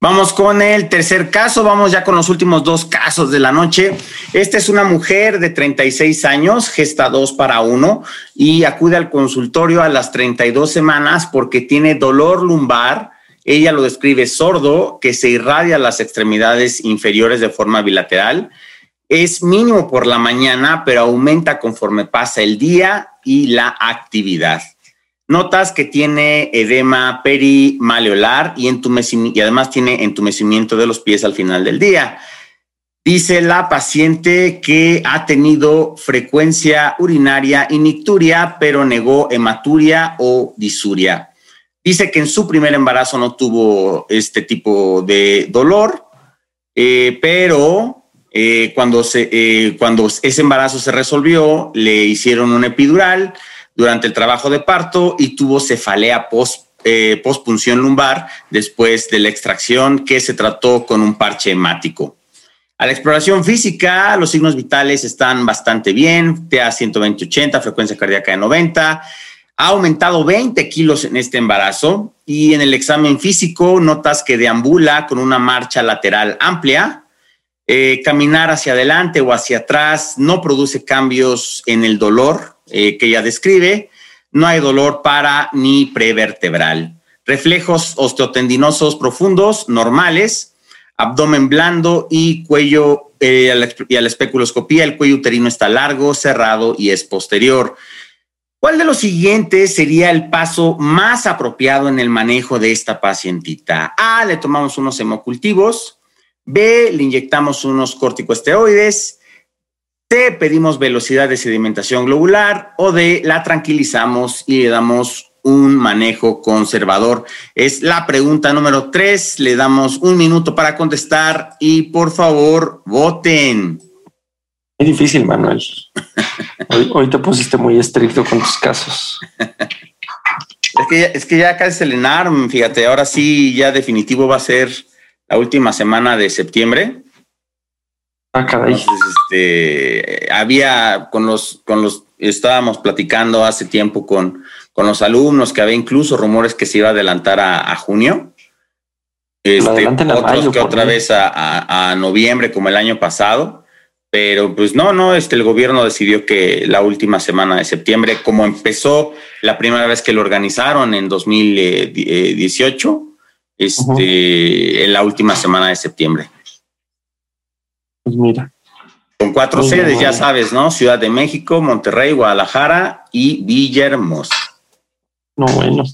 Vamos con el tercer caso, vamos ya con los últimos dos casos de la noche. Esta es una mujer de 36 años, gesta dos para uno, y acude al consultorio a las 32 semanas porque tiene dolor lumbar. Ella lo describe sordo, que se irradia a las extremidades inferiores de forma bilateral. Es mínimo por la mañana, pero aumenta conforme pasa el día y la actividad. Notas que tiene edema perimaleolar y, y además tiene entumecimiento de los pies al final del día. Dice la paciente que ha tenido frecuencia urinaria y nicturia, pero negó hematuria o disuria. Dice que en su primer embarazo no tuvo este tipo de dolor, eh, pero eh, cuando, se, eh, cuando ese embarazo se resolvió, le hicieron un epidural durante el trabajo de parto y tuvo cefalea post, eh, postpunción lumbar después de la extracción que se trató con un parche hemático. A la exploración física, los signos vitales están bastante bien, TA 120-80, frecuencia cardíaca de 90, ha aumentado 20 kilos en este embarazo y en el examen físico notas que deambula con una marcha lateral amplia, eh, caminar hacia adelante o hacia atrás no produce cambios en el dolor, eh, que ella describe, no hay dolor para ni prevertebral. Reflejos osteotendinosos profundos, normales, abdomen blando y cuello, eh, y a la especuloscopía, el cuello uterino está largo, cerrado y es posterior. ¿Cuál de los siguientes sería el paso más apropiado en el manejo de esta pacientita? A, le tomamos unos hemocultivos. B, le inyectamos unos corticosteroides. C, pedimos velocidad de sedimentación globular o D, la tranquilizamos y le damos un manejo conservador. Es la pregunta número tres. Le damos un minuto para contestar y por favor voten. Es difícil, Manuel. Hoy, te pusiste muy estricto con tus casos. Es que, ya, es que ya acá es el ENARM, fíjate, ahora sí ya definitivo va a ser la última semana de septiembre. Ah, este, había con los, con los, estábamos platicando hace tiempo con, con los alumnos que había incluso rumores que se iba a adelantar a, junio. Este, otros que otra vez a, a, noviembre como el año pasado. Pero pues no, no, este, el gobierno decidió que la última semana de septiembre, como empezó la primera vez que lo organizaron en 2018, este, en la última semana de septiembre. Pues mira. Con cuatro sedes, ya sabes, ¿no? Ciudad de México, Monterrey, Guadalajara y Villahermosa. No, bueno.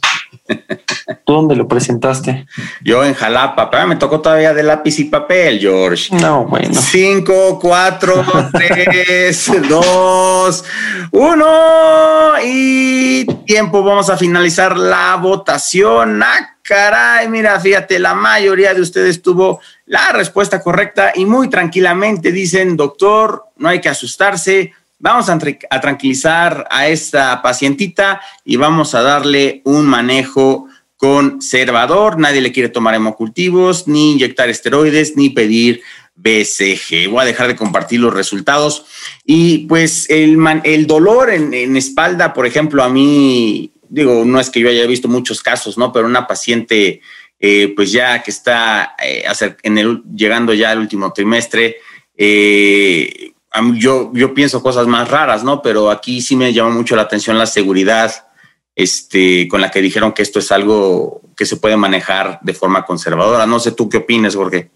¿Tú dónde lo presentaste? Yo en Jalapa, pero me tocó todavía de lápiz y papel, George. No, bueno. Cinco, cuatro, tres, dos, uno y tiempo. Vamos a finalizar la votación. ¡Ah, caray! Mira, fíjate, la mayoría de ustedes tuvo la respuesta correcta y muy tranquilamente dicen, doctor, no hay que asustarse Vamos a, tranquilizar a esta pacientita y vamos a darle un manejo conservador. Nadie le quiere tomar hemocultivos, ni inyectar esteroides, ni pedir BCG. Voy a dejar de compartir los resultados. Y pues el, el dolor en, espalda, por ejemplo, a mí, digo, no es que yo haya visto muchos casos, ¿no? Pero una paciente, eh, pues ya que está eh, en el, llegando ya al último trimestre, eh, yo, yo pienso cosas más raras, ¿no? Pero aquí sí me llama mucho la atención la seguridad este, con la que dijeron que esto es algo que se puede manejar de forma conservadora. No sé tú qué opinas, Jorge.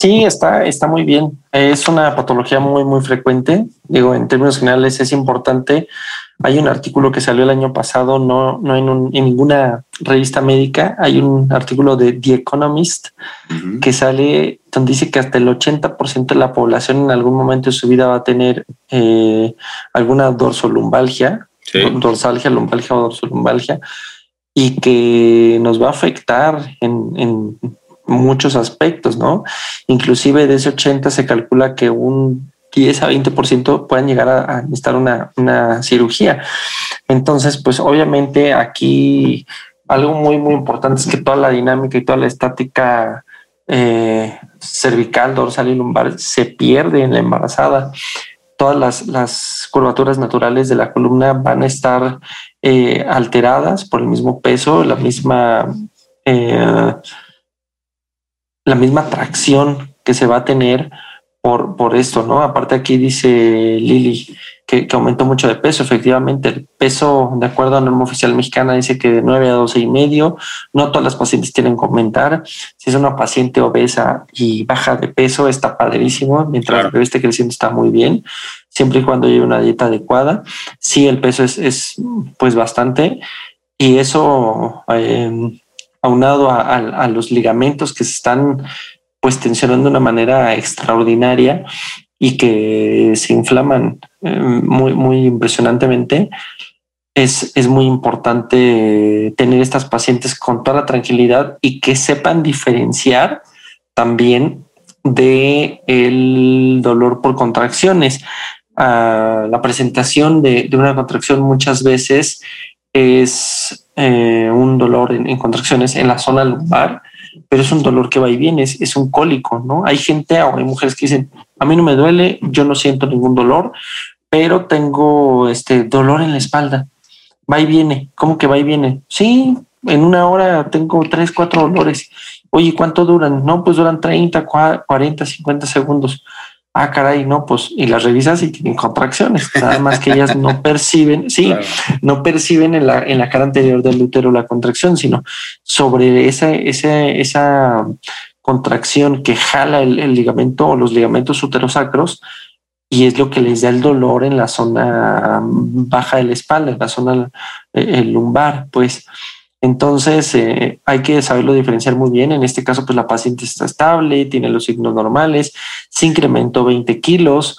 Sí, está, está muy bien. Es una patología muy, muy frecuente. Digo, en términos generales es importante hay un artículo que salió el año pasado, no, no en, ninguna revista médica, hay un artículo de The Economist que sale donde dice que hasta el 80% de la población en algún momento de su vida va a tener eh, alguna dorsolumbalgia, dorsalgia, lumbalgia o dorsolumbalgia, y que nos va a afectar en, en muchos aspectos, ¿no? Inclusive de ese 80 se calcula que un 10 a 20% puedan llegar a, necesitar una, una, cirugía. Entonces, pues obviamente aquí algo muy, muy importante es que toda la dinámica y toda la estática eh, cervical, dorsal y lumbar se pierde en la embarazada. Todas las, las curvaturas naturales de la columna van a estar eh, alteradas por el mismo peso, la misma... Eh, la misma tracción que se va a tener por, por esto, ¿no? Aparte aquí dice Lili que, aumentó mucho de peso. Efectivamente, el peso, de acuerdo a la norma oficial mexicana, dice que de 9 a 12 y medio. No todas las pacientes tienen que aumentar. Si es una paciente obesa y baja de peso, está padrísimo. Mientras el bebé esté creciendo, está muy bien. Siempre y cuando lleve una dieta adecuada. Sí, el peso es, es pues bastante. Y eso, eh, aunado a, a, los ligamentos que se están pues tensionando de una manera extraordinaria y que se inflaman eh, muy, muy impresionantemente, es, es, muy importante tener estas pacientes con toda la tranquilidad y que sepan diferenciar también de el dolor por contracciones. Ah, la presentación de, de, una contracción muchas veces es eh, un dolor en, contracciones en la zona lumbar pero es un dolor que va y viene, es, un cólico, ¿no? Hay gente o hay mujeres que dicen, a mí no me duele, yo no siento ningún dolor, pero tengo este dolor en la espalda. Va y viene, ¿cómo que va y viene? Sí, en una hora tengo tres, cuatro dolores. Oye, ¿cuánto duran? No, pues duran 30, 40, 50 segundos ah, caray, no, pues, y las revisas y tienen contracciones, nada más que ellas no perciben, sí, no perciben en la, en la cara anterior del útero la contracción, sino sobre esa, esa, esa contracción que jala el, ligamento o los ligamentos uterosacros y es lo que les da el dolor en la zona baja de la espalda, en la zona eh, lumbar, pues. Entonces eh, hay que saberlo diferenciar muy bien. En este caso, pues la paciente está estable, tiene los signos normales, se incrementó 20 kilos.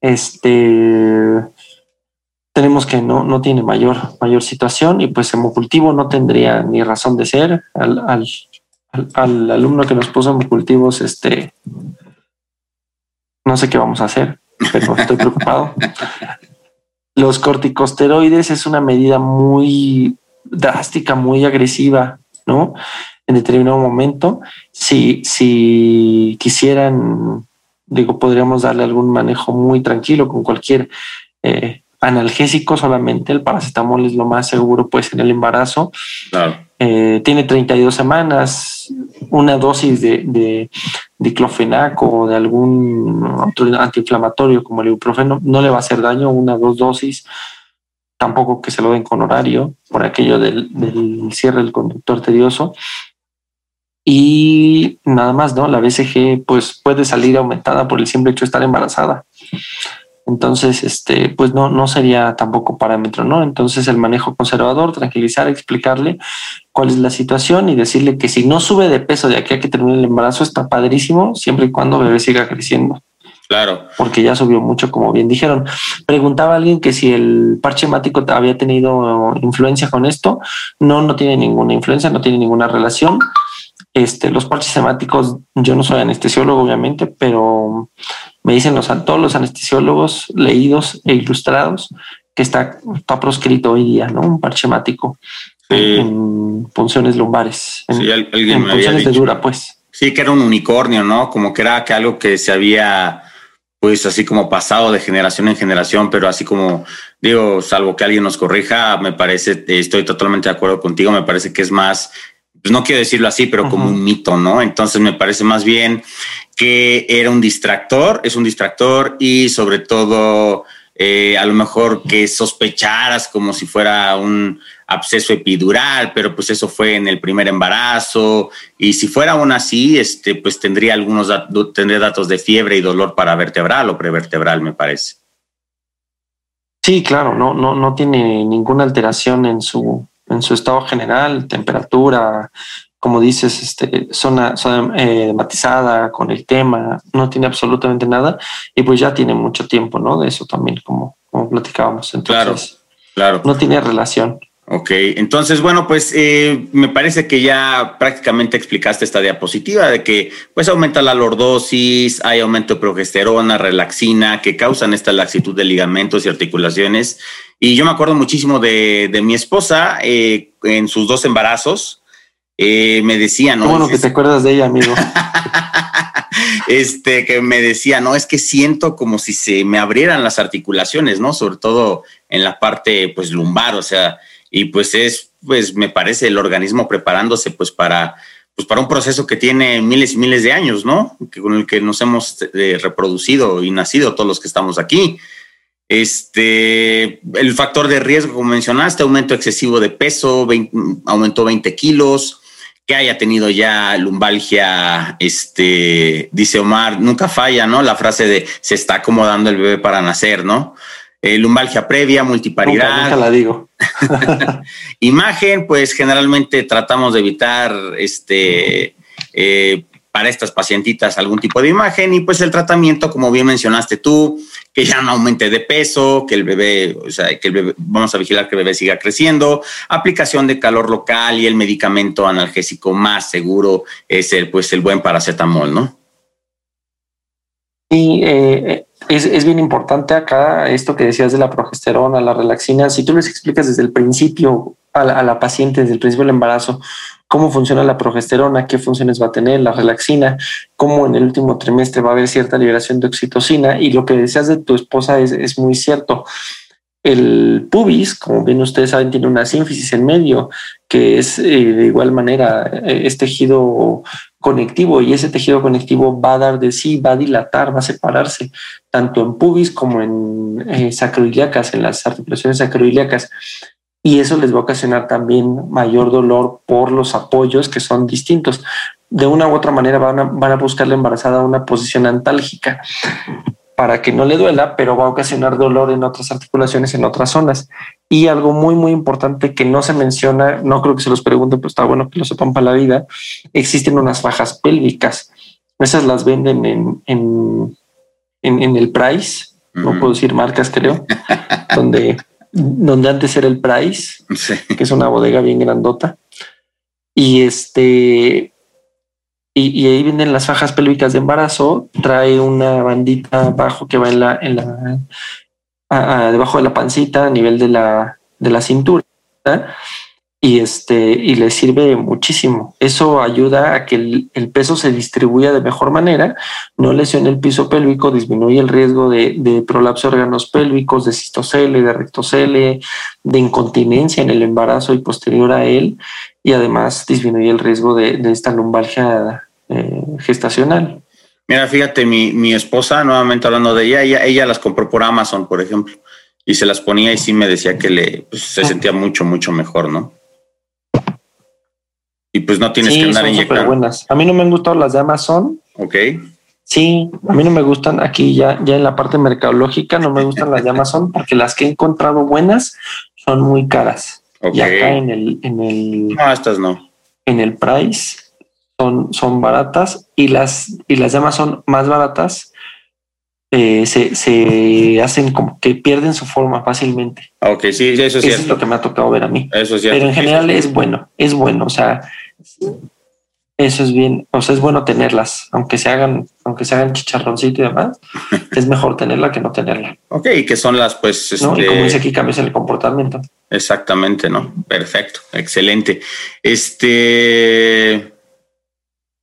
Este tenemos que no, no tiene mayor, mayor situación y pues hemocultivo no tendría ni razón de ser. Al, al, al, alumno que nos puso hemocultivos, este no sé qué vamos a hacer, pero estoy preocupado. Los corticosteroides es una medida muy drástica, muy agresiva, ¿no? En determinado momento, si, si quisieran, digo, podríamos darle algún manejo muy tranquilo con cualquier eh, analgésico solamente. El paracetamol es lo más seguro, pues, en el embarazo. Eh, tiene 32 semanas, una dosis de, de diclofenac o de algún otro antiinflamatorio como el ibuprofeno no le va a hacer daño, una o dos dosis tampoco que se lo den con horario por aquello del, cierre del conductor tedioso. Y nada más, ¿no? La BCG pues puede salir aumentada por el simple hecho de estar embarazada. Entonces, este, pues no, no sería tampoco parámetro, ¿no? Entonces el manejo conservador, tranquilizar, explicarle cuál es la situación y decirle que si no sube de peso de aquí a que termine el embarazo está padrísimo, siempre y cuando el bebé siga creciendo. Claro. Porque ya subió mucho, como bien dijeron. Preguntaba alguien que si el parche hemático había tenido influencia con esto. No, no tiene ninguna influencia, no tiene ninguna relación. Este, los parches hemáticos, yo no soy anestesiólogo, obviamente, pero me dicen los, todos los anestesiólogos leídos e ilustrados que está, está proscrito hoy día, ¿no? Un parche hemático en funciones lumbares, en, en funciones de dura, pues. Sí, que era un unicornio, ¿no? Como que era que algo que se había pues así como pasado de generación en generación, pero así como digo, salvo que alguien nos corrija, me parece, estoy totalmente de acuerdo contigo, me parece que es más, pues no quiero decirlo así, pero como un mito, ¿no? Entonces me parece más bien que era un distractor, es un distractor y sobre todo eh, a lo mejor que sospecharas como si fuera un absceso epidural, pero pues eso fue en el primer embarazo y si fuera aún así, este, pues tendría algunos tendría datos de fiebre y dolor para vertebral o prevertebral, me parece. Sí, claro, no, no, no tiene ninguna alteración en su, en su estado general, temperatura, como dices, este, zona, zona eh, matizada con el tema, no tiene absolutamente nada y pues ya tiene mucho tiempo, ¿no? De eso también, como, como platicábamos. Entonces, claro, claro. No tiene relación. Ok, entonces, bueno, pues eh, me parece que ya prácticamente explicaste esta diapositiva de que pues aumenta la lordosis, hay aumento de progesterona, relaxina, que causan esta laxitud de ligamentos y articulaciones. Y yo me acuerdo muchísimo de, mi esposa eh, en sus dos embarazos. Eh, me decía, ¿no? bueno que te acuerdas de ella, amigo. este, que me decía, no, es que siento como si se me abrieran las articulaciones, ¿no? Sobre todo en la parte, pues, lumbar, o sea, y pues es, pues me parece el organismo preparándose pues para pues para un proceso que tiene miles y miles de años, ¿no? Que con el que nos hemos eh, reproducido y nacido todos los que estamos aquí. Este, el factor de riesgo, como mencionaste, aumento excesivo de peso, aumentó 20 kilos, que haya tenido ya lumbalgia, este, dice Omar, nunca falla, ¿no? La frase de se está acomodando el bebé para nacer, ¿no? Eh, lumbalgia previa, multiparidad. Nunca, la digo. Imagen, pues generalmente tratamos de evitar este eh, para estas pacientitas algún tipo de imagen y pues el tratamiento, como bien mencionaste tú, que ya no aumente de peso, que el bebé, o sea, que el bebé, vamos a vigilar que el bebé siga creciendo, aplicación de calor local y el medicamento analgésico más seguro es el, pues el buen paracetamol, ¿no? Y eh, es, bien importante acá esto que decías de la progesterona, la relaxina. Si tú les explicas desde el principio a la, paciente, desde el principio del embarazo, cómo funciona la progesterona, qué funciones va a tener la relaxina, cómo en el último trimestre va a haber cierta liberación de oxitocina y lo que decías de tu esposa es, muy cierto. El pubis, como bien ustedes saben, tiene una sínfisis en medio, que es eh, de igual manera, eh, es tejido conectivo y ese tejido conectivo va a dar de sí, va a dilatar, va a separarse, tanto en pubis como en eh, sacroiliacas, en las articulaciones sacroiliacas. Y eso les va a ocasionar también mayor dolor por los apoyos que son distintos. De una u otra manera van a, van a buscar la embarazada una posición antálgica para que no le duela, pero va a ocasionar dolor en otras articulaciones, en otras zonas. Y algo muy, muy importante que no se menciona, no creo que se los pregunten, pero está bueno que lo sepan para la vida, existen unas fajas pélvicas. Esas las venden en, en, en, el Price, no puedo decir marcas, creo, donde, donde antes era el Price, que es una bodega bien grandota. Y este, y, ahí vienen las fajas pélvicas de embarazo, trae una bandita abajo que va en la, en la debajo de la pancita a nivel de la, de la cintura y este y le sirve muchísimo. Eso ayuda a que el, peso se distribuya de mejor manera, no lesione el piso pélvico, disminuye el riesgo de, de prolapso de órganos pélvicos, de cistocele, de rectocele, de incontinencia en el embarazo y posterior a él, y además disminuye el riesgo de, de esta lumbalgia eh, gestacional. Mira, fíjate, mi, mi, esposa, nuevamente hablando de ella, ella, ella las compró por Amazon, por ejemplo, y se las ponía y sí me decía que le pues, se sentía mucho, mucho mejor, ¿no? Y pues no tienes que andar inyectando. buenas. A mí no me han gustado las de Amazon. Ok. Sí, a mí no me gustan aquí ya, ya en la parte mercadológica, no me gustan las de Amazon porque las que he encontrado buenas son muy caras. Y acá en el, en el. No, estas no. En el price son, son baratas y las, y las llamas son más baratas. Eh, se, se, hacen como que pierden su forma fácilmente. Ok, sí, eso es, es lo que me ha tocado ver a mí. Eso es Pero en general es bueno, es bueno. O sea, eso es bien, o sea, es bueno tenerlas, aunque se hagan, aunque se hagan chicharroncito y demás, es mejor tenerla que no tenerla. Ok, que son las, pues, este... y como dice aquí, cambios en el comportamiento. Exactamente, ¿no? Perfecto, excelente. Este,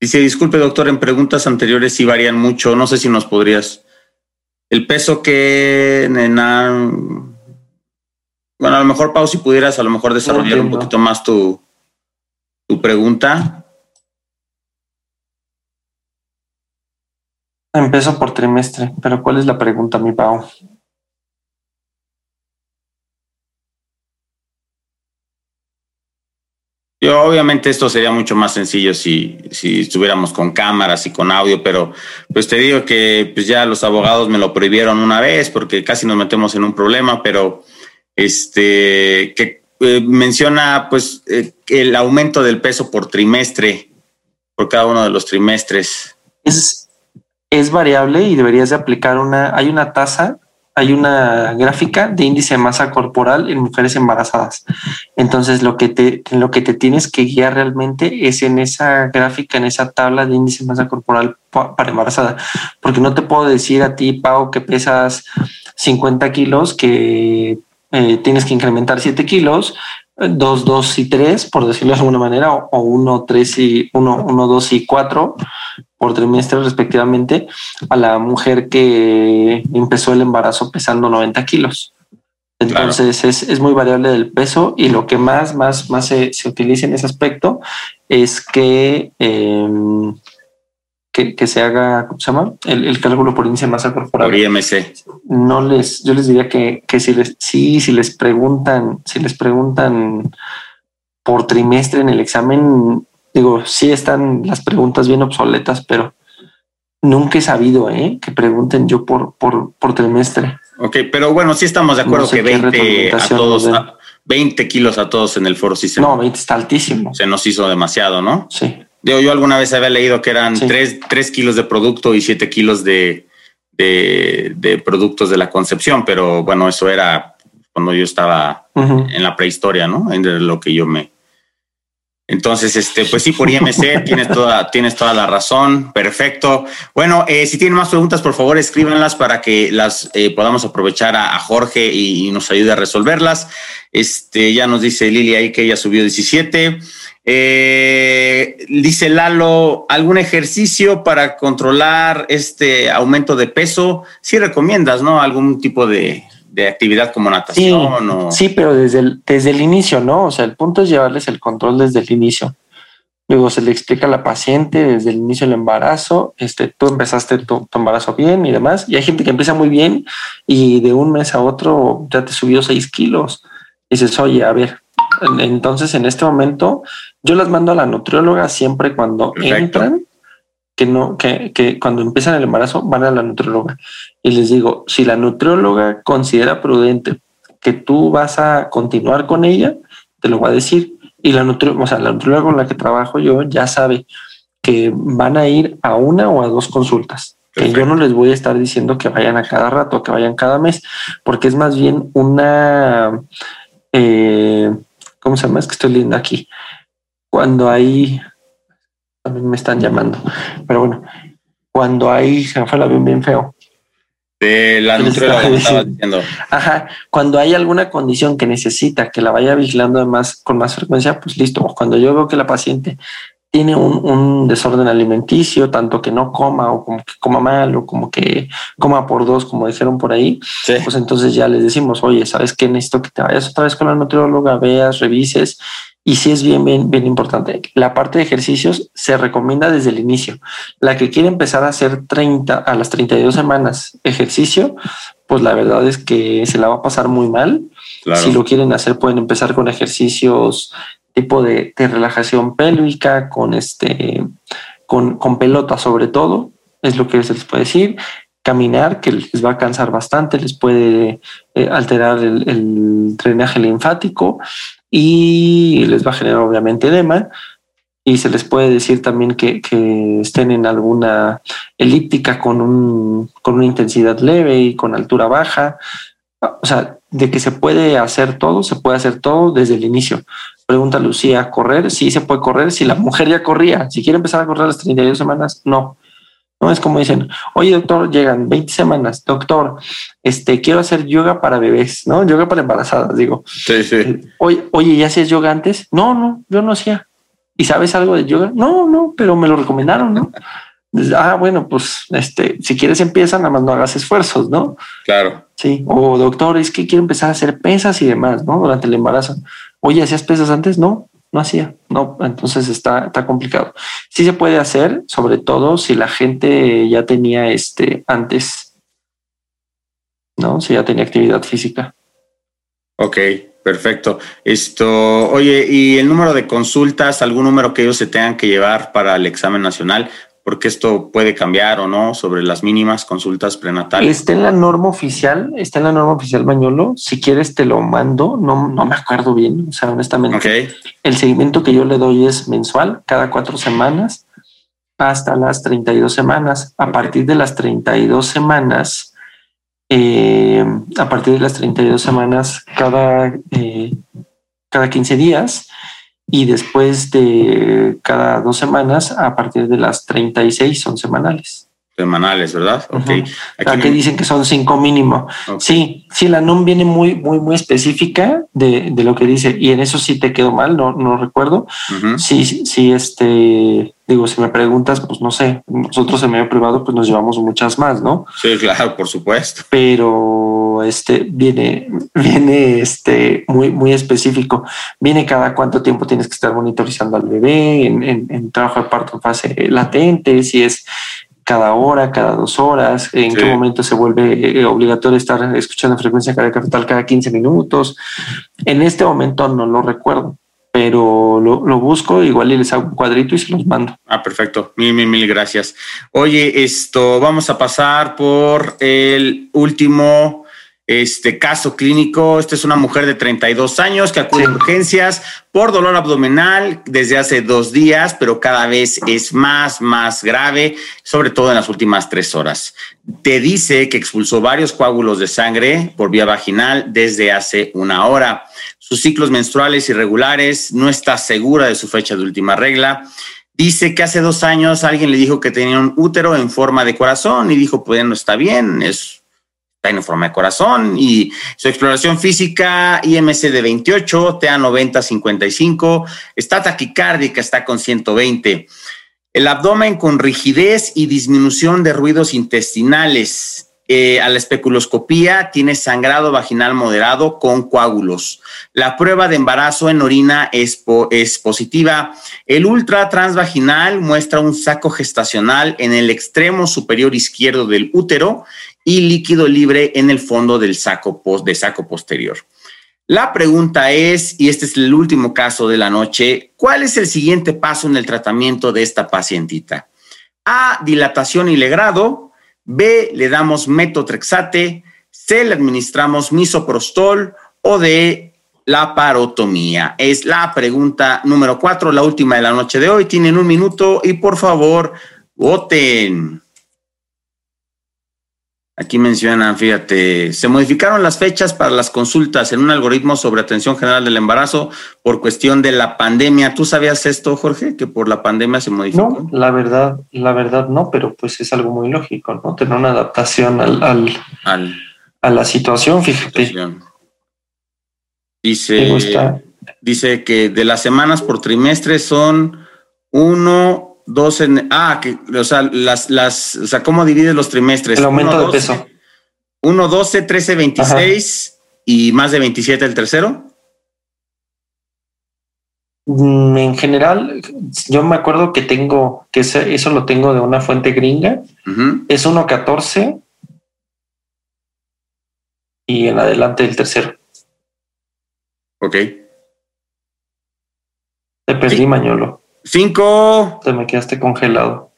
Dice, disculpe doctor, en preguntas anteriores sí varían mucho, no sé si nos podrías... El peso que, nena... Bueno, a lo mejor, Pau, si pudieras a lo mejor desarrollar un poquito más tu, tu pregunta. Empiezo por trimestre, pero ¿cuál es la pregunta, mi Pau? Yo, obviamente esto sería mucho más sencillo si, si estuviéramos con cámaras y con audio, pero pues te digo que pues ya los abogados me lo prohibieron una vez porque casi nos metemos en un problema, pero este que eh, menciona pues eh, el aumento del peso por trimestre, por cada uno de los trimestres. Es, es variable y deberías de aplicar una, hay una tasa hay una gráfica de índice de masa corporal en mujeres embarazadas. Entonces, lo que te, lo que te tienes que guiar realmente es en esa gráfica, en esa tabla de índice de masa corporal para embarazada. Porque no te puedo decir a ti, Pau, que pesas 50 kilos, que eh, tienes que incrementar 7 kilos, 2, 2 y 3, por decirlo de alguna manera, o 1, 3 y 1, 1, 2 y 4 por trimestre respectivamente a la mujer que empezó el embarazo pesando 90 kilos. Entonces es, es, muy variable del peso y lo que más, más, más se, se, utiliza en ese aspecto es que, em, que, se haga, ¿cómo se llama? El, cálculo por índice de masa corporal. Por IMC. No les, yo les diría que, que si les, sí, si les preguntan, si les preguntan por trimestre en el examen, digo, sí están las preguntas bien obsoletas, pero nunca he sabido ¿eh? que pregunten yo por, por, por trimestre. Ok, pero bueno, sí estamos de acuerdo que 20 a todos, 20 kilos a todos en el foro sí se No, 20 está altísimo. Se nos hizo demasiado, ¿no? Sí. Yo, yo alguna vez había leído que eran 3, kilos de producto y 7 kilos de, de, productos de la concepción, pero bueno, eso era cuando yo estaba en la prehistoria, ¿no? En lo que yo me, entonces, este, pues sí, por IMC tienes toda, tienes toda la razón. Perfecto. Bueno, eh, si tienen más preguntas, por favor, escríbanlas para que las eh, podamos aprovechar a, Jorge y, nos ayude a resolverlas. Este, ya nos dice Lili ahí que ella subió 17. Eh, dice Lalo, ¿algún ejercicio para controlar este aumento de peso? Sí recomiendas, ¿no? Algún tipo de, de actividad como natación. Sí, pero desde el, desde el inicio, ¿no? O sea, el punto es llevarles el control desde el inicio. Luego se le explica a la paciente desde el inicio del embarazo, este, tú empezaste tu, embarazo bien y demás. Y hay gente que empieza muy bien y de un mes a otro ya te subió seis kilos. Y dices, oye, a ver, entonces en este momento yo las mando a la nutrióloga siempre cuando entran que no, que, que cuando empiezan el embarazo van a la nutrióloga y les digo, si la nutrióloga considera prudente que tú vas a continuar con ella, te lo va a decir. Y la nutrióloga, o sea, la nutrióloga con la que trabajo yo ya sabe que van a ir a una o a dos consultas. Que yo no les voy a estar diciendo que vayan a cada rato, que vayan cada mes, porque es más bien una, eh, ¿cómo se llama? Es que estoy leyendo aquí. Cuando hay, también me están llamando. Pero bueno, cuando hay, se me fue el avión bien feo. De la estaba diciendo. Ajá, cuando hay alguna condición que necesita que la vaya vigilando más, con más frecuencia, pues listo. Cuando yo veo que la paciente tiene un, desorden alimenticio, tanto que no coma o como que coma mal o como que coma por dos, como dijeron por ahí, pues entonces ya les decimos, oye, ¿sabes qué? Necesito que te vayas otra vez con la nutrióloga, veas, revises y sí es bien, bien, bien importante. La parte de ejercicios se recomienda desde el inicio. La que quiere empezar a hacer 30 a las 32 semanas ejercicio, pues la verdad es que se la va a pasar muy mal. Si lo quieren hacer, pueden empezar con ejercicios tipo de, relajación pélvica, con este, con, con pelota sobre todo, es lo que se les puede decir caminar, que les va a cansar bastante, les puede eh, alterar el, el, drenaje linfático y les va a generar obviamente edema. Y se les puede decir también que, estén en alguna elíptica con, un, con una intensidad leve y con altura baja. O sea, de que se puede hacer todo, se puede hacer todo desde el inicio. Pregunta Lucía, ¿correr? Sí, se puede correr. Si la mujer ya corría, si quiere empezar a correr a las 32 semanas, no. No es como dicen, oye doctor, llegan 20 semanas, doctor, este, quiero hacer yoga para bebés, ¿no? Yoga para embarazadas, digo. Sí, sí. Oye, oye, ¿ya hacías yoga antes? No, no, yo no hacía. ¿Y sabes algo de yoga? No, no, pero me lo recomendaron, ¿no? ah, bueno, pues este, si quieres empieza, nada más no hagas esfuerzos, ¿no? Claro. Sí. O doctor, es que quiero empezar a hacer pesas y demás, ¿no? Durante el embarazo. Oye, ¿hacías pesas antes? No, no hacía, no, entonces está, está complicado. Sí se puede hacer, sobre todo si la gente ya tenía este antes, ¿no? Si ya tenía actividad física. Ok, perfecto. Esto, oye, ¿y el número de consultas, algún número que ellos se tengan que llevar para el examen nacional? Porque esto puede cambiar o no sobre las mínimas consultas prenatales. Está en la norma oficial, está en la norma oficial Bañolo. Si quieres te lo mando, no, no me acuerdo bien, o sea, honestamente. El seguimiento que yo le doy es mensual, cada cuatro semanas, hasta las 32 semanas. A partir de las 32 semanas, eh, a partir de las 32 semanas, cada, eh, cada 15 días, y después de cada dos semanas, a partir de las 36 son semanales. Semanales, ¿verdad? Ok. Aquí, dicen que son cinco mínimo. Sí, sí, la NUM viene muy, muy, muy específica de, de, lo que dice y en eso sí te quedo mal, no, no recuerdo. Sí, sí, este, Digo, si me preguntas, pues no sé, nosotros en medio privado pues nos llevamos muchas más, ¿no? Sí, claro, por supuesto. Pero este viene, viene este muy, muy específico. Viene cada cuánto tiempo tienes que estar monitorizando al bebé en, en, trabajo de parto en fase latente, si es cada hora, cada dos horas, en qué momento se vuelve eh, obligatorio estar escuchando frecuencia cardíaca total cada 15 minutos. En este momento no lo recuerdo pero lo, lo, busco, igual y les hago un cuadrito y se los mando. Ah, perfecto. Mil, mil, mil gracias. Oye, esto, vamos a pasar por el último este caso clínico. Esta es una mujer de 32 años que acude a urgencias por dolor abdominal desde hace dos días, pero cada vez es más, más grave, sobre todo en las últimas tres horas. Te dice que expulsó varios coágulos de sangre por vía vaginal desde hace una hora sus ciclos menstruales irregulares, no está segura de su fecha de última regla. Dice que hace dos años alguien le dijo que tenía un útero en forma de corazón y dijo, pues no está bien, es, está en forma de corazón. Y su exploración física, IMC de 28, TA 90, 55, está taquicárdica, está con 120. El abdomen con rigidez y disminución de ruidos intestinales. Eh, a la especuloscopía tiene sangrado vaginal moderado con coágulos. La prueba de embarazo en orina es, positiva. El ultra transvaginal muestra un saco gestacional en el extremo superior izquierdo del útero y líquido libre en el fondo del saco, saco posterior. La pregunta es, y este es el último caso de la noche, ¿cuál es el siguiente paso en el tratamiento de esta pacientita? A, dilatación y legrado, B, le damos metotrexate, C, le administramos misoprostol o D, la parotomía. Es la pregunta número cuatro, la última de la noche de hoy. Tienen un minuto y por favor, voten. Aquí mencionan, fíjate, se modificaron las fechas para las consultas en un algoritmo sobre atención general del embarazo por cuestión de la pandemia. ¿Tú sabías esto, Jorge, que por la pandemia se modificó? No, la verdad, la verdad no, pero pues es algo muy lógico, ¿no? Tener una adaptación al, al, a la situación, fíjate. Dice, dice que de las semanas por trimestre son uno 12, ah, que, o sea, las, las, o sea, ¿cómo divides los trimestres? El aumento de peso. 1, 12, 13, 26 y más de 27 el tercero. Mm, en general, yo me acuerdo que tengo, que eso lo tengo de una fuente gringa, es 1.14 y en adelante el tercero. Ok. Te perdí, Mañolo. Cinco. Te me quedaste congelado.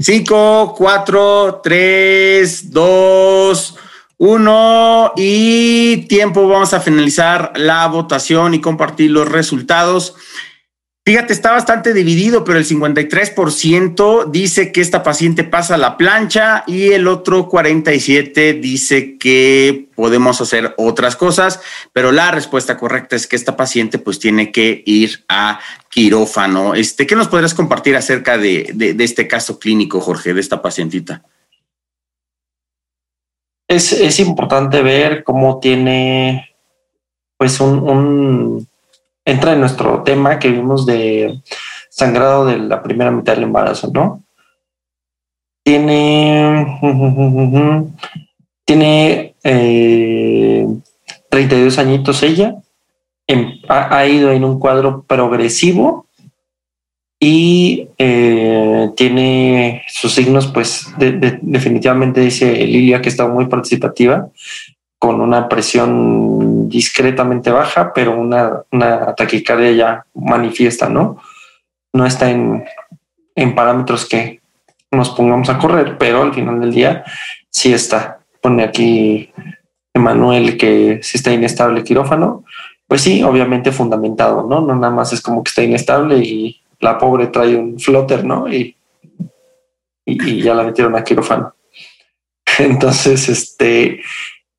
Cinco, cuatro, tres, dos, uno y tiempo. Vamos a finalizar la votación y compartir los resultados. Fíjate, está bastante dividido, pero el 53% dice que esta paciente pasa la plancha y el otro 47 dice que podemos hacer otras cosas, pero la respuesta correcta es que esta paciente pues tiene que ir a quirófano. Este, ¿Qué nos podrías compartir acerca de, de, este caso clínico, Jorge, de esta pacientita? Es, es importante ver cómo tiene pues un, un entra en nuestro tema que vimos de sangrado de la primera mitad del embarazo, ¿no? Tiene, tiene 32 eh, añitos ella, ha, ido en un cuadro progresivo y eh, tiene sus signos, pues definitivamente dice Lilia que está muy participativa, con una presión discretamente baja, pero una, una taquicardia ya manifiesta, ¿no? No está en, en parámetros que nos pongamos a correr, pero al final del día sí está. Pone aquí Emanuel que si está inestable quirófano, pues sí, obviamente fundamentado, ¿no? No nada más es como que está inestable y la pobre trae un flotter, ¿no? Y, y ya la metieron a quirófano. Entonces, este,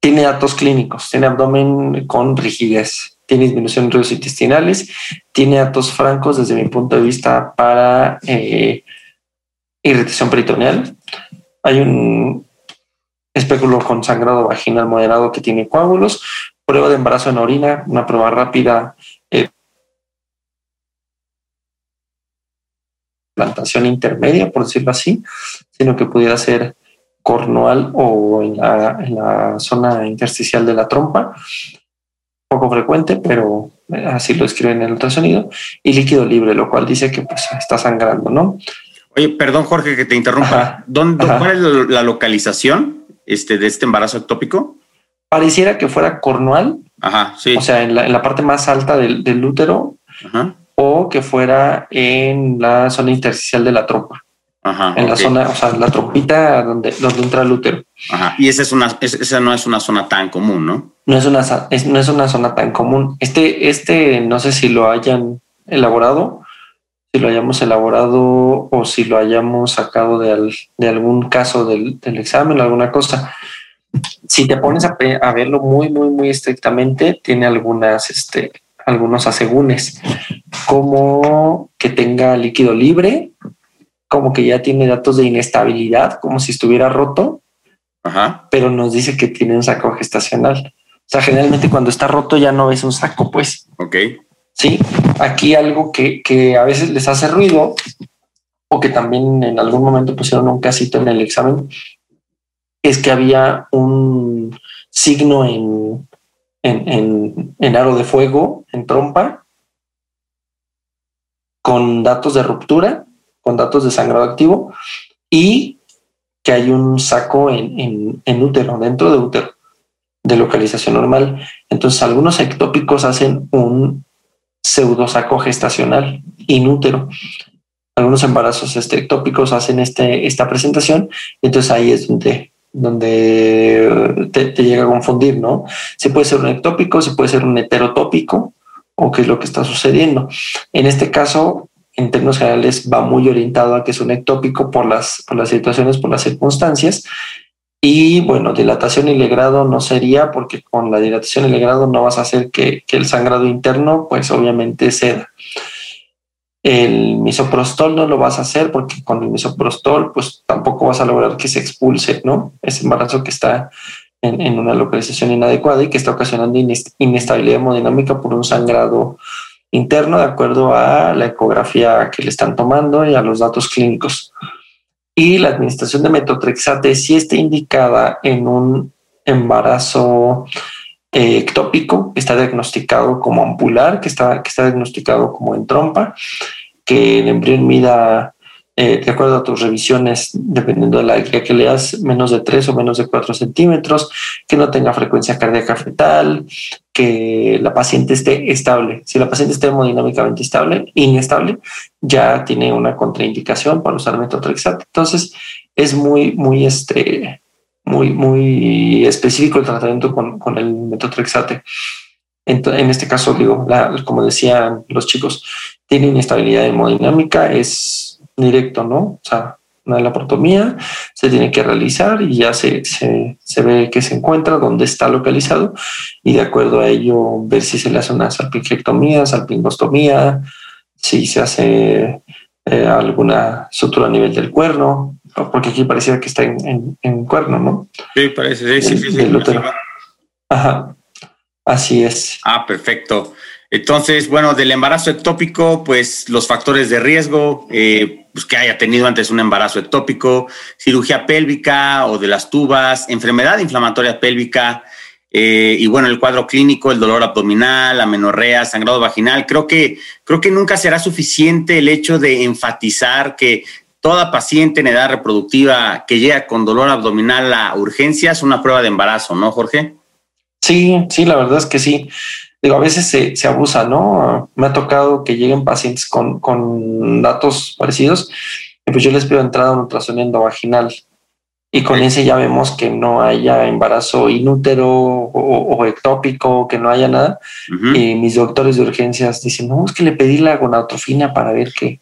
tiene datos clínicos, tiene abdomen con rigidez, tiene disminución de ruidos intestinales, tiene datos francos desde mi punto de vista para eh, irritación peritoneal. Hay un espéculo con sangrado vaginal moderado que tiene coágulos, prueba de embarazo en orina, una prueba rápida plantación intermedia, por decirlo así, sino que pudiera ser cornual o en la, zona intersticial de la trompa. Poco frecuente, pero así lo escriben en el ultrasonido. Y líquido libre, lo cual dice que pues está sangrando, ¿no? Oye, perdón, Jorge, que te interrumpa. ¿Dónde, ¿Cuál es la localización este, de este embarazo ectópico? Pareciera que fuera cornual. Ajá, sí. O sea, en la, parte más alta del, del útero. Ajá o que fuera en la zona intersticial de la trompa. Ajá, en la zona, o sea, la trompita donde, donde entra el útero. Ajá. Y esa es una, esa no es una zona tan común, ¿no? No es una, no es una zona tan común. Este, este, no sé si lo hayan elaborado, si lo hayamos elaborado o si lo hayamos sacado de, de algún caso del, del, examen o alguna cosa. Si te pones a, a, verlo muy, muy, muy estrictamente, tiene algunas, este, algunos asegúnes, como que tenga líquido libre, como que ya tiene datos de inestabilidad, como si estuviera roto, pero nos dice que tiene un saco gestacional. O sea, generalmente cuando está roto ya no es un saco, pues. Ok. Sí, aquí algo que, que a veces les hace ruido o que también en algún momento pusieron un casito en el examen es que había un signo en en, en, aro de fuego, en trompa, con datos de ruptura, con datos de sangrado activo y que hay un saco en, en, útero, dentro de útero, de localización normal. Entonces, algunos ectópicos hacen un pseudosaco gestacional inútero. Algunos embarazos este, ectópicos hacen este, esta presentación. Entonces ahí es donde donde te, llega a confundir, ¿no? Si puede ser un ectópico, si puede ser un heterotópico, o qué es lo que está sucediendo. En este caso, en términos generales, va muy orientado a que es un ectópico por las, por las situaciones, por las circunstancias. Y bueno, dilatación y legrado no sería porque con la dilatación y legrado no vas a hacer que, que el sangrado interno, pues obviamente ceda. El misoprostol no lo vas a hacer porque con el misoprostol pues tampoco vas a lograr que se expulse, ¿no? Ese embarazo que está en, una localización inadecuada y que está ocasionando inestabilidad hemodinámica por un sangrado interno de acuerdo a la ecografía que le están tomando y a los datos clínicos. Y la administración de metotrexate si está indicada en un embarazo eh, ectópico, que está diagnosticado como ampular, que está, que está diagnosticado como en trompa, que el embrión mida, eh, de acuerdo a tus revisiones, dependiendo de la guía que leas, menos de 3 o menos de 4 centímetros, que no tenga frecuencia cardíaca fetal, que la paciente esté estable. Si la paciente está hemodinámicamente estable, inestable, ya tiene una contraindicación para usar metotrexate. Entonces, es muy, muy este, muy, muy específico el tratamiento con, con el metotrexate. En, en, este caso, digo, como decían los chicos, tiene inestabilidad hemodinámica, es directo, ¿no? O sea, una laparotomía se tiene que realizar y ya se, se, se, ve que se encuentra, dónde está localizado y de acuerdo a ello ver si se le hace una salpingectomía, salpingostomía, si se hace eh, alguna sutura a nivel del cuerno, porque aquí parecía que está en, en, cuerno, ¿no? Sí, parece, sí, sí, sí. Ajá, así es. Ah, perfecto. Entonces, bueno, del embarazo ectópico, pues los factores de riesgo, eh, pues que haya tenido antes un embarazo ectópico, cirugía pélvica o de las tubas, enfermedad inflamatoria pélvica, eh, y bueno, el cuadro clínico, el dolor abdominal, la menorrea, sangrado vaginal. Creo que, creo que nunca será suficiente el hecho de enfatizar que toda paciente en edad reproductiva que llega con dolor abdominal a urgencia es una prueba de embarazo, ¿no, Jorge? Sí, sí, la verdad es que sí. Digo, a veces se, se abusa, ¿no? Me ha tocado que lleguen pacientes con, con datos parecidos y pues yo les pido entrada a un ultrasonido vaginal y con ese ya vemos que no haya embarazo inútero o, ectópico, que no haya nada. Y mis doctores de urgencias dicen, no, es que le pedí la gonatrofina para ver que,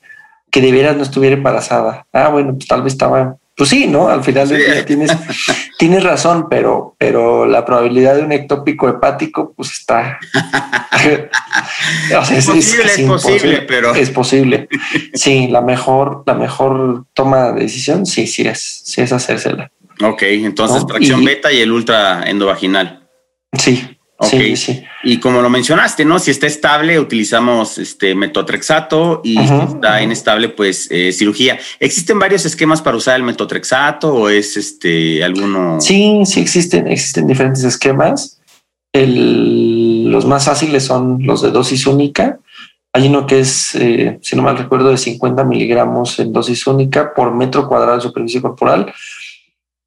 que de veras no estuviera embarazada. Ah, bueno, pues tal vez estaba pues sí, ¿no? Al final tienes, tienes razón, pero, pero la probabilidad de un ectópico hepático, pues está. es, posible, es, posible, pero. Es posible. Sí, la mejor, la mejor toma de decisión, sí, sí es, sí es hacérsela. Ok, entonces tracción beta y el ultra endovaginal. Sí. Sí, sí. Y como lo mencionaste, ¿no? Si está estable, utilizamos este metotrexato y si está inestable, pues eh, cirugía. ¿Existen varios esquemas para usar el metotrexato o es este alguno? Sí, sí existen, existen diferentes esquemas. los más fáciles son los de dosis única. Hay uno que es, eh, si no mal recuerdo, de 50 miligramos en dosis única por metro cuadrado de superficie corporal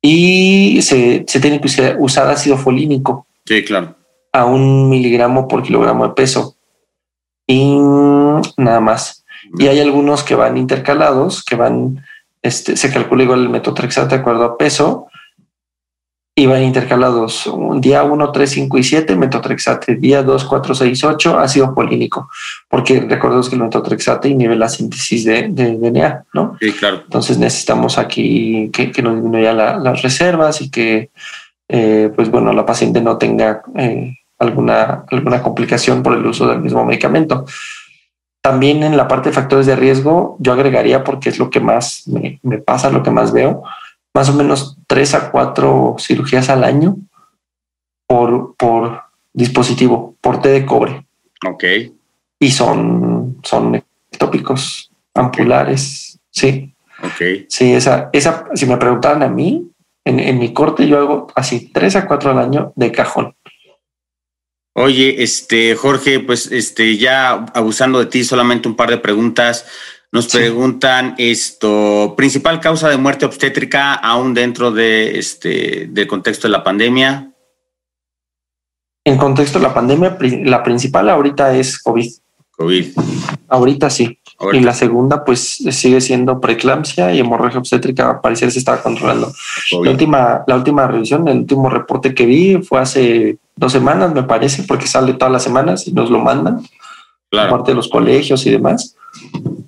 y se, se tiene que usar ácido folínico. Sí, claro a un miligramo por kilogramo de peso y nada más. Y hay algunos que van intercalados, que van, este, se calcula igual el metotrexato de acuerdo a peso y van intercalados un día 1, 3, 5 y 7 metotrexate, día 2, 4, 6, 8 ácido polínico, porque recordemos que el metotrexate inhibe la síntesis de, DNA, ¿no? Sí, claro. Entonces necesitamos aquí que, que nos disminuya las reservas y que, eh, pues bueno, la paciente no tenga eh, alguna, alguna complicación por el uso del mismo medicamento. También en la parte de factores de riesgo, yo agregaría, porque es lo que más me, pasa, lo que más veo, más o menos tres a cuatro cirugías al año por, por dispositivo, por té de cobre. Ok. Y son, son ectópicos ampulares. Sí. Ok. Sí, esa, esa, si me preguntaran a mí, en, en mi corte yo hago así tres a cuatro al año de cajón. Oye, este, Jorge, pues este, ya abusando de ti, solamente un par de preguntas. Nos preguntan esto, principal causa de muerte obstétrica aún dentro de este del contexto de la pandemia. En contexto de la pandemia, la principal ahorita es COVID. COVID. Ahorita sí. Y la segunda, pues sigue siendo preeclampsia y hemorragia obstétrica. A parecer se estaba controlando. La última, la última revisión, el último reporte que vi fue hace dos semanas, me parece, porque sale todas las semanas y nos lo mandan, claro. parte de los colegios y demás.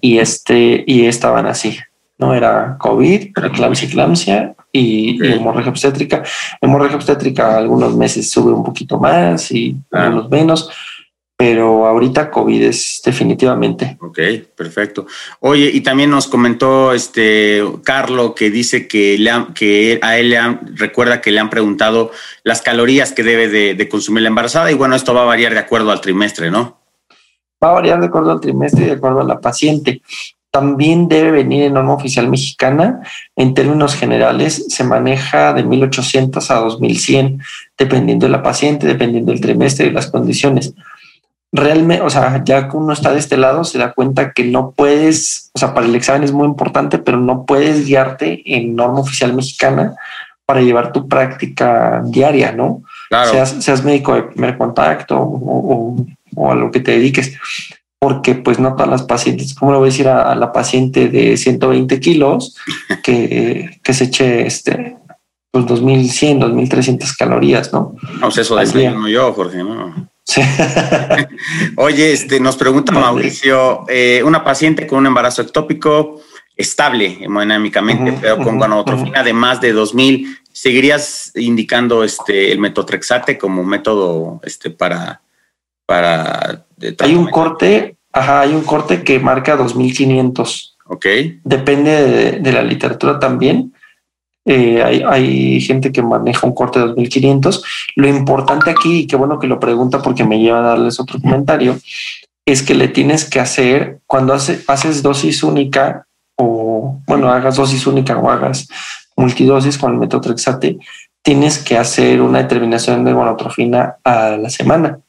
Y este, y estaban así, ¿no? Era COVID, preeclampsia, eclampsia y, hemorragia obstétrica. Hemorragia obstétrica algunos meses sube un poquito más y algunos menos pero ahorita COVID es definitivamente. Ok, perfecto. Oye, y también nos comentó este Carlo que dice que, le que a él le recuerda que le han preguntado las calorías que debe de, consumir la embarazada y bueno, esto va a variar de acuerdo al trimestre, ¿no? Va a variar de acuerdo al trimestre y de acuerdo a la paciente. También debe venir en norma oficial mexicana. En términos generales, se maneja de 1800 a 2100, dependiendo de la paciente, dependiendo del trimestre y las condiciones realmente, o sea, ya que uno está de este lado, se da cuenta que no puedes, o sea, para el examen es muy importante, pero no puedes guiarte en norma oficial mexicana para llevar tu práctica diaria, ¿no? Seas, seas médico de primer contacto o, a lo que te dediques, porque pues no todas las pacientes, ¿cómo le voy a decir a, la paciente de 120 kilos que, que se eche este, pues 2100, 2300 calorías, ¿no? No, pues eso yo, Jorge, ¿no? Oye, este, nos pregunta Mauricio, eh, una paciente con un embarazo ectópico estable hemodinámicamente, pero con gonotrofina de más de 2000, ¿seguirías indicando este, el metotrexate como método este, para... para hay un corte, ajá, hay un corte que marca 2500. Ok. Depende de la literatura también eh, hay, gente que maneja un corte de 2500. Lo importante aquí, y qué bueno que lo pregunta porque me lleva a darles otro comentario, es que le tienes que hacer cuando haces dosis única o bueno, hagas dosis única o hagas multidosis con el metotrexate, tienes que hacer una determinación de gonotrofina a la semana.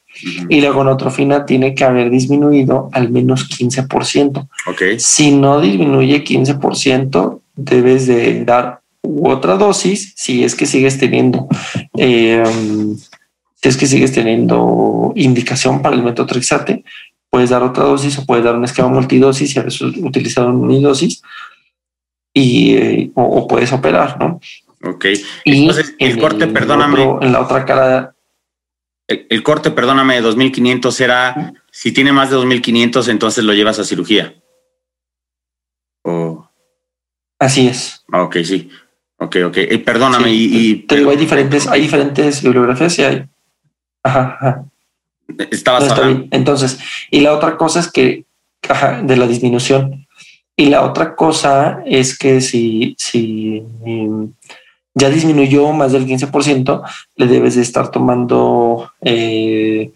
Y la gonotrofina tiene que haber disminuido al menos 15%. Okay. Si no disminuye 15%, debes de dar otra dosis si es que sigues teniendo eh, si es que sigues teniendo indicación para el metotrexate puedes dar otra dosis o puedes dar un esquema multidosis y a veces utilizar una unidosis y eh, o, puedes operar no ok. Entonces el corte perdóname. en la otra cara el, corte perdóname de 2500 será si tiene más de 2500 entonces lo llevas a cirugía. O así es. Ah, ok sí Ok, ok. Eh, perdóname. y, hay diferentes, hay diferentes bibliografías y hay. Ajá, Estaba Entonces, y la otra cosa es que, ajá, de la disminución. Y la otra cosa es que si, si, ya disminuyó más del 15%, le debes de estar tomando eh,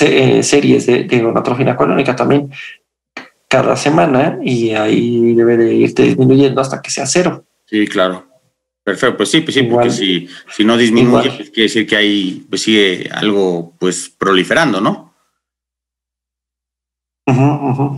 eh, series de, de gonatrofina colónica también cada semana y ahí debe de irte disminuyendo hasta que sea cero. Sí, claro. Perfecto, pues sí, pues sí, porque si, si no disminuye, pues quiere decir que ahí pues sigue algo pues proliferando, ¿no?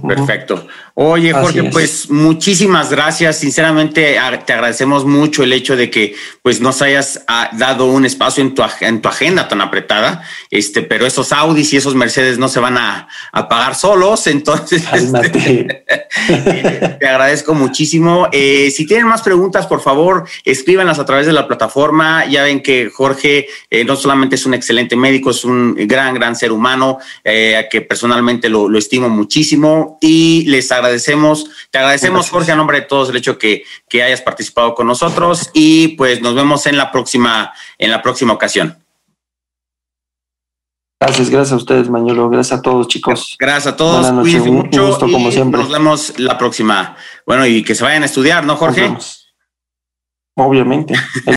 Perfecto. Oye, Jorge, pues muchísimas gracias. Sinceramente, te agradecemos mucho el hecho de que pues nos hayas ah, dado un espacio en tu, en tu agenda tan apretada. Este, pero esos Audis y esos Mercedes no se van a, pagar solos. Entonces, este, te agradezco muchísimo. Eh, si tienen más preguntas, por favor, escríbanlas a través de la plataforma. Ya ven que Jorge eh, no solamente es un excelente médico, es un gran, gran ser humano, eh, que personalmente lo, lo estimo muchísimo y les agradecemos, te agradecemos Jorge a nombre de todos el hecho que, que hayas participado con nosotros y pues nos vemos en la próxima, en la próxima ocasión. Gracias, gracias a ustedes, Mañuelo. Gracias a todos, chicos. Gracias a todos. Cuídense mucho. como siempre. Nos vemos la próxima. Bueno, y que se vayan a estudiar, ¿no, Jorge? Obviamente.